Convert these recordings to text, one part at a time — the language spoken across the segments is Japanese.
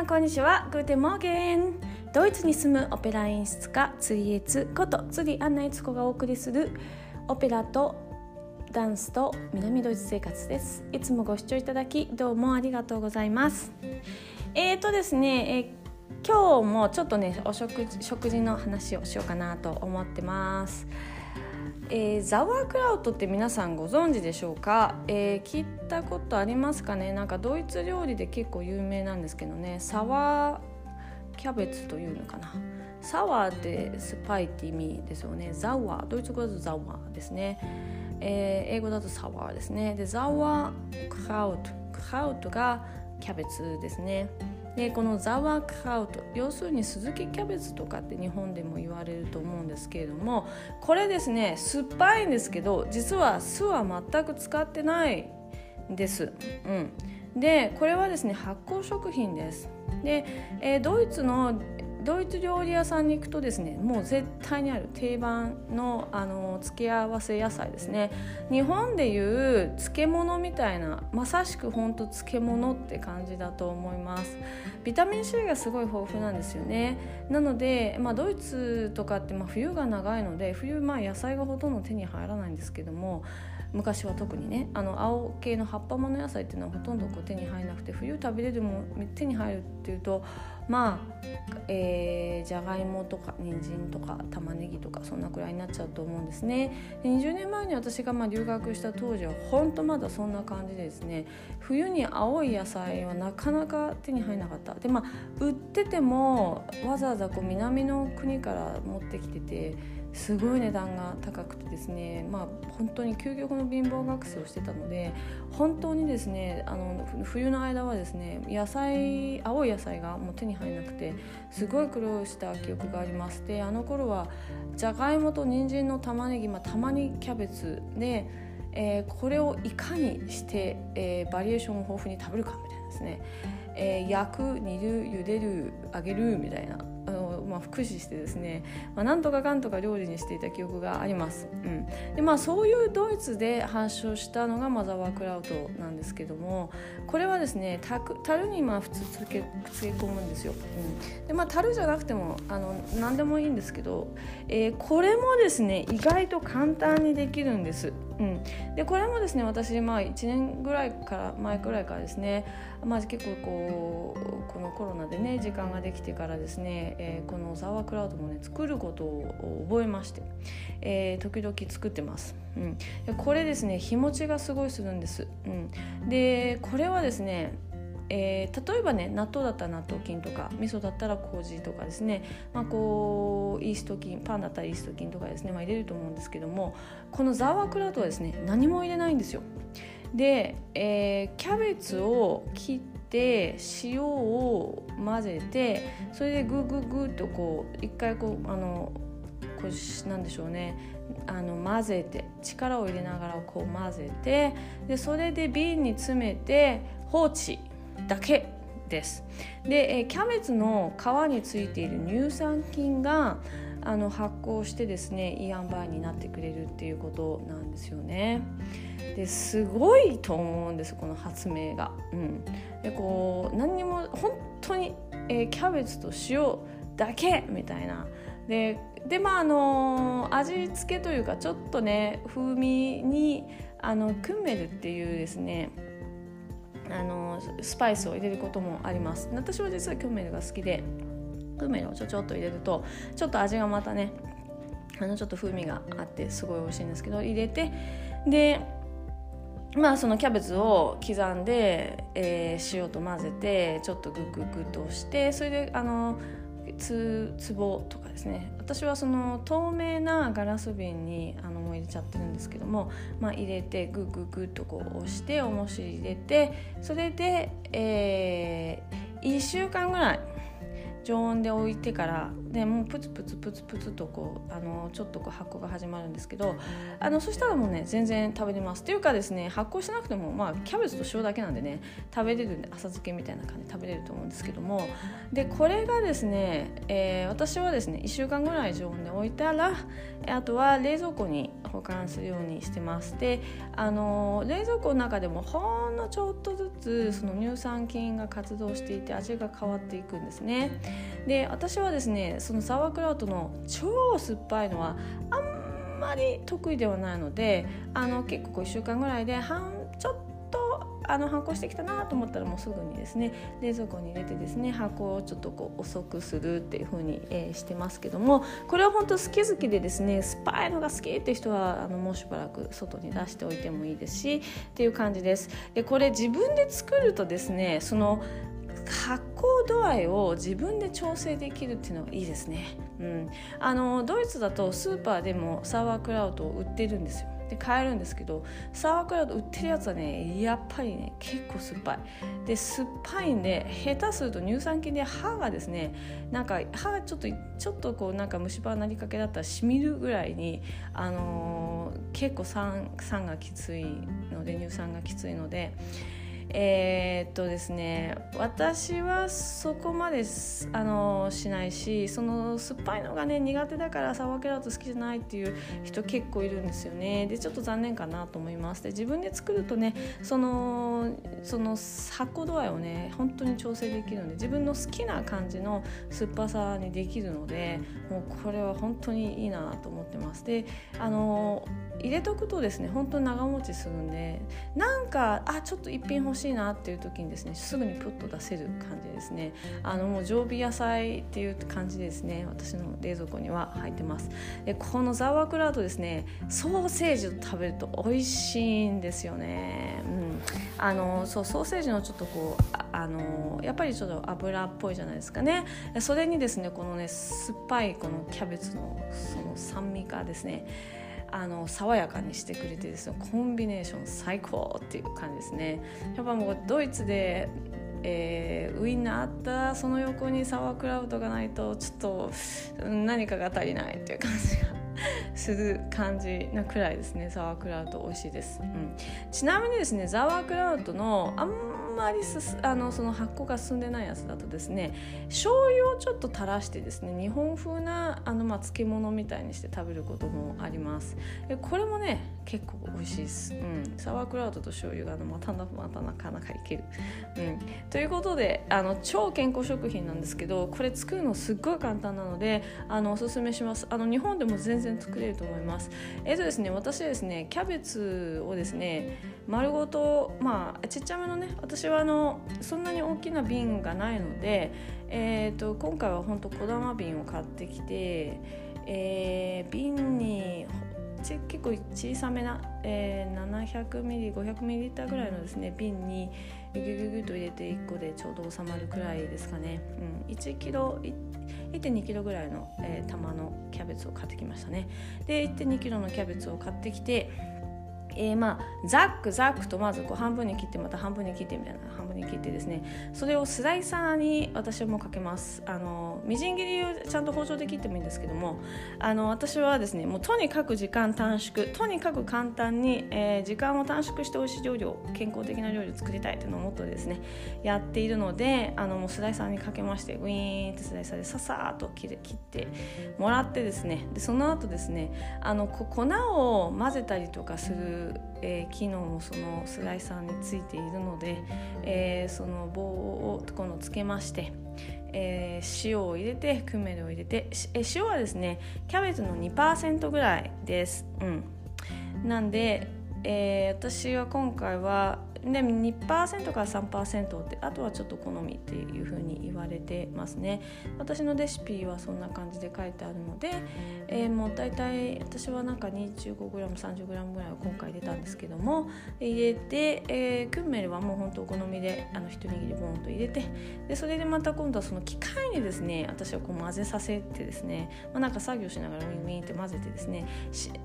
さんこんにちは。 Guten Morgen。ドイツに住むオペラ演出家釣りエツコと釣りアンナエツコがお送りするオペラとダンスと南ドイツ生活です。いつもご視聴いただきどうもありがとうございます。えーとですね、えー、今日もちょっとねお食事食事の話をしようかなと思ってます。えー、ザワークラウトって皆さんご存知でしょうか、えー、聞いたことありますかね？なんかドイツ料理で結構有名なんですけどね。サワーキャベツというのかな？サワーって酸っぱいって意味ですよね。 sauer。ドイツ語だと sauer ですね、えー、英語だと sour ですね。でザワークラウト。 Kraut がキャベツですね。でこのザワークラウト要するに酢漬けキャベツとかって日本でも言われると思うんですけれどもこれですね酸っぱいんですけど実は酢は全く使ってないんです。うんでこれはですね発酵食品ですで、えー、ドイツのドイツ料理屋さんに行くとですねもう絶対にある定番のあの付け合わせ野菜ですね。日本でいう漬物みたいなまさしくほんと漬物って感じだと思います。ビタミン C がすごい豊富なんですよね。なので、まあ、ドイツとかってまあ冬が長いので冬まあ野菜がほとんど手に入らないんですけども昔は特にねあの青系の葉っぱもの野菜っていうのはほとんどこう手に入らなくて冬食べれるも手に入るっていうとまあ、えー、じゃがいもとか人参とか玉ねぎとかそんなくらいになっちゃうと思うんですね。で20年前に私がまあ留学した当時は本当まだそんな感じでですね冬に青い野菜はなかなか手に入らなかった。でまあ売っててもわざわざこう南の国から持ってきててすごい値段が高くてですねまあ本当に究極の貧乏学生をしてたので本当にですねあの冬の間はですね野菜青い野菜がもう手に入らなくてすごい苦労した記憶がありますであの頃はじゃがいもと人参の玉ねぎ、まあ、たまにキャベツで、えー、これをいかにして、えー、バリエーション豊富に食べるかみたいなですね、えー、焼く煮る茹でる揚げるみたいなあのまあ、駆使してですね、まあ、なんとかかんとか料理にしていた記憶があります、うん。でまあ、そういうドイツで発祥したのがマザワークラウトなんですけどもこれはですね樽にまあ普通つけつけ込むんですよ、うん。でまあ、樽じゃなくてもあの何でもいいんですけど、えー、これもですね意外と簡単にできるんです、うん、でこれもですね私、まあ、1年ぐらいから前くらいからですね、まあ、結構こうこのコロナでね時間ができてからですね、えー、このザワークラウドもね作ることを覚えまして、えー、時々作ってます、うん、これですね日持ちがすごいするんです、うん、でこれはですねえー、例えばね納豆だったら納豆菌とか味噌だったら麹とかですね、まあ、こうイースト菌パンだったらイースト菌とかですね、まあ、入れると思うんですけどもこのザワークラウトはですね何も入れないんですよ。で、えー、キャベツを切って塩を混ぜてそれでグーグーグーとこう一回こうあのこうなんでしょうね。あの混ぜて力を入れながらこう混ぜてでそれで瓶に詰めて放置。だけですで、キャベツの皮についている乳酸菌があの発酵してですねいい塩梅になってくれるっていうことなんですよね。ですごいと思うんですこの発明が。うん、でこう何にも本当に、えー、キャベツと塩だけみたいな。ででまああの味付けというかちょっとね風味にあのクンメルっていうですねあのスパイスを入れることもあります。私は実はキュンメルが好きでクメルをちょちょっと入れるとちょっと味がまたねあのちょっと風味があってすごい美味しいんですけど入れてでまあそのキャベツを刻んで、えー、塩と混ぜてちょっとグクグッグッとしてそれであのつ壺とかですね。私はその透明なガラス瓶にあのもう入れちゃってるんですけども、まあ、入れてグーグーグッとこう押しておもし入れてそれで、えー、1週間ぐらい常温で置いてからでもうプツプツプツプツとこうあのちょっとこう発酵が始まるんですけどあのそしたらもうね全然食べれます。っていうかですね発酵しなくてもまあキャベツと塩だけなんでね食べれるんで浅漬けみたいな感じで食べれると思うんですけどもでこれがですね、えー、私はですね1週間ぐらい常温で置いたらあとは冷蔵庫に保管するようにしてます。であの冷蔵庫の中でもほんのちょっとずつその乳酸菌が活動していて味が変わっていくんですね。で私はですねそのサワークラウトの超酸っぱいのはあんまり得意ではないのであの結構1週間ぐらいで半ちょっとあの発酵してきたなと思ったらもうすぐにですね冷蔵庫に入れてですね発酵をちょっとこう遅くするっていう風に、えー、してますけどもこれは本当好き好きでですね酸っぱいのが好きって人はあのもうしばらく外に出しておいてもいいですしっていう感じです。でこれ自分で作るとですねその発度合いを自分で調整できるっていうのがいいですね。うん、あのドイツだとスーパーでもサワークラウトを売ってるんですよ。で買えるんですけどサワークラウト売ってるやつはねやっぱりね結構酸っぱいで酸っぱいんで下手すると乳酸菌で歯がですねなんか歯がちょっとちょっとこうなんか虫歯なりかけだったらしみるぐらいに、あのー、結構酸酸がきついので乳酸がきついので。えー、っとですね私はそこまであのしないしその酸っぱいのがね苦手だからサワーキャラット好きじゃないっていう人結構いるんですよね。でちょっと残念かなと思います。で自分で作るとねそのその発酵度合いをね本当に調整できるので自分の好きな感じの酸っぱさにできるのでもうこれは本当にいいなと思ってます。であの入れとくとですね本当に長持ちするんでなんかあちょっと一品欲しいなっていう時にですねすぐにプッと出せる感じですね。あのもう常備野菜っていう感じですね。私の冷蔵庫には入ってます。でこのザワークラウトですねソーセージと食べると美味しいんですよね。うん。あのそうソーセージのちょっとこうあのやっぱりちょっと油っぽいじゃないですかね。それにですねこのね酸っぱいこのキャベツのその酸味がですねあの爽やかにしてくれてですねコンビネーション最高っていう感じですね。やっぱもうドイツでえー、ウインナーあったその横にサワークラウトがないとちょっと何かが足りないっていう感じがする感じなくらいですね。ザワークラウト美味しいです、うん、ちなみにですねザワークラウトのあんまりすあのその発酵が進んでないやつだとですね醤油をちょっと垂らしてですね日本風なあの、まあ、漬物みたいにして食べることもあります。これもね結構美味しいです、うん、サワークラウトと醤油がまたまたなかなかいける、うん、ということであの超健康食品なんですけどこれ作るのすっごい簡単なのであのおすすめします。あの日本でも全然作れると思います。えっとですね私はですねキャベツをですね丸ごとまあちっちゃめのね私はあのそんなに大きな瓶がないので、えーと、今回は本当小玉瓶を買ってきて、えー、瓶に結構小さめな、えー、700ミリ500ミリリッターぐらいのですね瓶にギュギュギュと入れて1個でちょうど収まるくらいですかね、うん、1キロ1.2キロぐらいの、えー、玉のキャベツを買ってきましたね。で1.2キロのキャベツを買ってきてえー、まあザックザックとまずこう半分に切ってまた半分に切ってみたいな半分に切ってですね。それをスライサーに私はもうかけます。あのみじん切りをちゃんと包丁で切ってもいいんですけどもあの私はですねもうとにかく時間短縮とにかく簡単に、えー、時間を短縮して美味しい料理を健康的な料理を作りたいというのをモットーですねやっているのであのもうスライサーにかけましてウィーンってスライサーでささっと切ってもらってですねでその後ですねあの粉を混ぜたりとかするえー、機能もそのスライサーについているので、えー、その棒をこのつけまして、えー、塩を入れてクメルを入れて、え塩はですねキャベツの2%ぐらいです。うん、なんで、え私は今回はで2%から3%ってあとはちょっと好みっていう風に言われてますね。私のレシピはそんな感じで書いてあるので、えー、もう大体私はなんか 25g30g ぐらいを今回入れたんですけども入れて、えー、クンメルはもうほんとお好みであの一握りボンと入れてでそれでまた今度はその機械にですね私はこう混ぜさせてですね、まあ、なんか作業しながらウィンウィンって混ぜてですね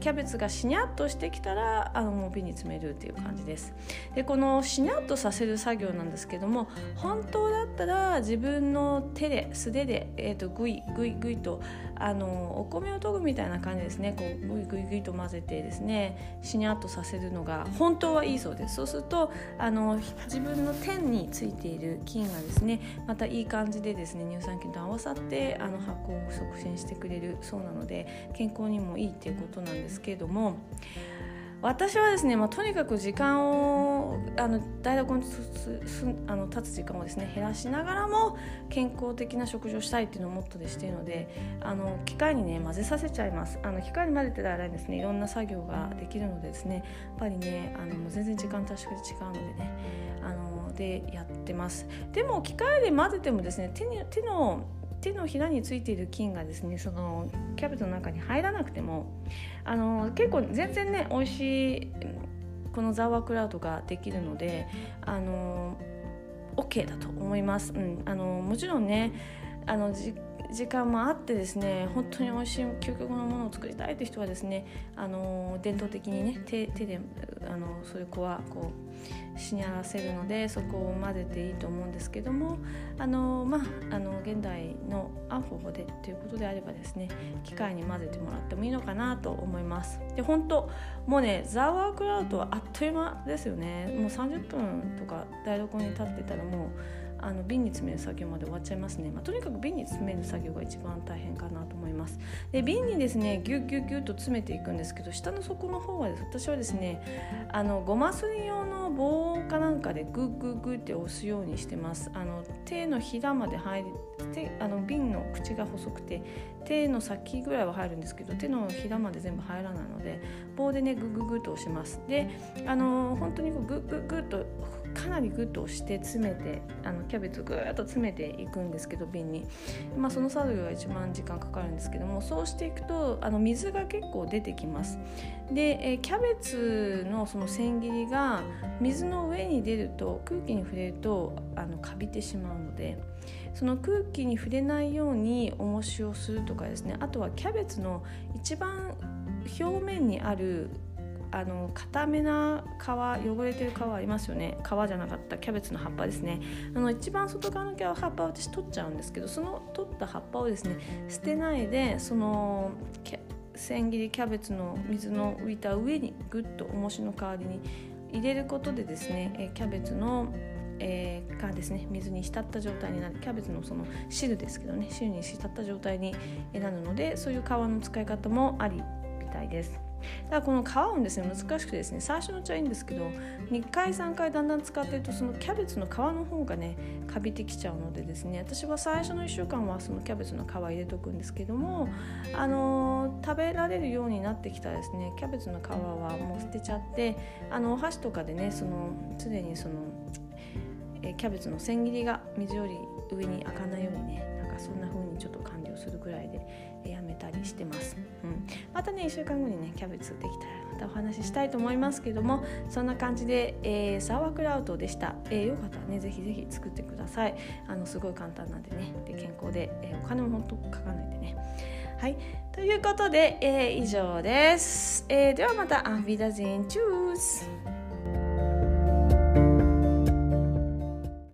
キャベツがしにゃっとしてきたらあのもう瓶に詰めるっていう感じです。でここのしなっとさせる作業なんですけども本当だったら自分の手で素手で、えーと、グイグイグイとあのお米を研ぐみたいな感じですね。こうグイグイグイと混ぜてですねしにゃっとさせるのが本当はいいそうです。そうするとあの自分の天についている菌がですねまたいい感じでですね乳酸菌と合わさってあの発酵を促進してくれるそうなので健康にもいいっていうことなんですけども私はですね、まあ、とにかく時間をあの台所にあの立つ時間をですね減らしながらも健康的な食事をしたいっていうのをモットーでしているのであの機械にね混ぜさせちゃいます。あの機械に混ぜてたらですねいろんな作業ができるのでですねやっぱりねあの全然時間確かに違うのでねあのでやってます。でも機械で混ぜてもですね手に手の手のひらについている菌がですねそのキャベツの中に入らなくてもあの結構全然ね美味しいこのザワークラウドができるのであの OK だと思います。うん、あのもちろんねあの時間もあってですね本当に美味しい究極のものを作りたいという人はですねあの伝統的にね手手であのそういう子はこうしにゃらせるのでそこを混ぜていいと思うんですけどもあのまああの現代の合う方法でということであればですね機械に混ぜてもらってもいいのかなと思います。で本当もうねザワークラウトはあっという間ですよね。もう30分とか台所に立ってたらもうあの瓶に詰める作業まで終わっちゃいますね、まあ、とにかく瓶に詰める作業が一番大変かなと思います。で瓶にですねギュッギュッギュッと詰めていくんですけど下の底の方は私はですねあのごますり用の棒かなんかでグッグッグッって押すようにしてます。あの手のひらまで入り手あの瓶の口が細くて手の先ぐらいは入るんですけど手のひらまで全部入らないので棒でねグッグッグッと押します。であの本当にこうグッグッグッとかなりグッと押して詰めてあのキャベツをぐーっと詰めていくんですけど瓶に、まあ、その作業が一番時間かかるんですけどもそうしていくとあの水が結構出てきます。で、えキャベツのその千切りが水の上に出ると空気に触れるとあのカビてしまうのでその空気に触れないように重しをするとかですねあとはキャベツの一番表面にあるあの固めな皮汚れてる皮ありますよね。皮じゃなかったキャベツの葉っぱですね。あの一番外側の葉っぱを私取っちゃうんですけどその取った葉っぱをですね捨てないでその千切りキャベツの水の浮いた上にぐっと重しの代わりに入れることでですねキャベツのえー、がですね水に浸った状態になる。キャベツのその汁ですけどね汁に浸った状態になるのでそういう皮の使い方もありみたいです。だからこの皮をですね難しくてですね最初のうちはいいんですけど2回3回だんだん使ってるとそのキャベツの皮の方がねカビてきちゃうのでですね私は最初の1週間はそのキャベツの皮入れとくんですけどもあの、食べられるようになってきたらですねキャベツの皮はもう捨てちゃってあのお箸とかでねその常にそのえキャベツの千切りが水より上に開かないようにねなんかそんな風にちょっと完了するぐらいでやめたりしてます、うん、またね1週間後にねキャベツできたらまたお話ししたいと思いますけどもそんな感じで、えー、サワークラウトでした、えー、よかったらねぜひぜひ作ってください。あのすごい簡単なんでねで健康で、えー、お金も本当かかないでね。はい。ということで、えー、以上です、えー、ではまたアンビダゼンチュース。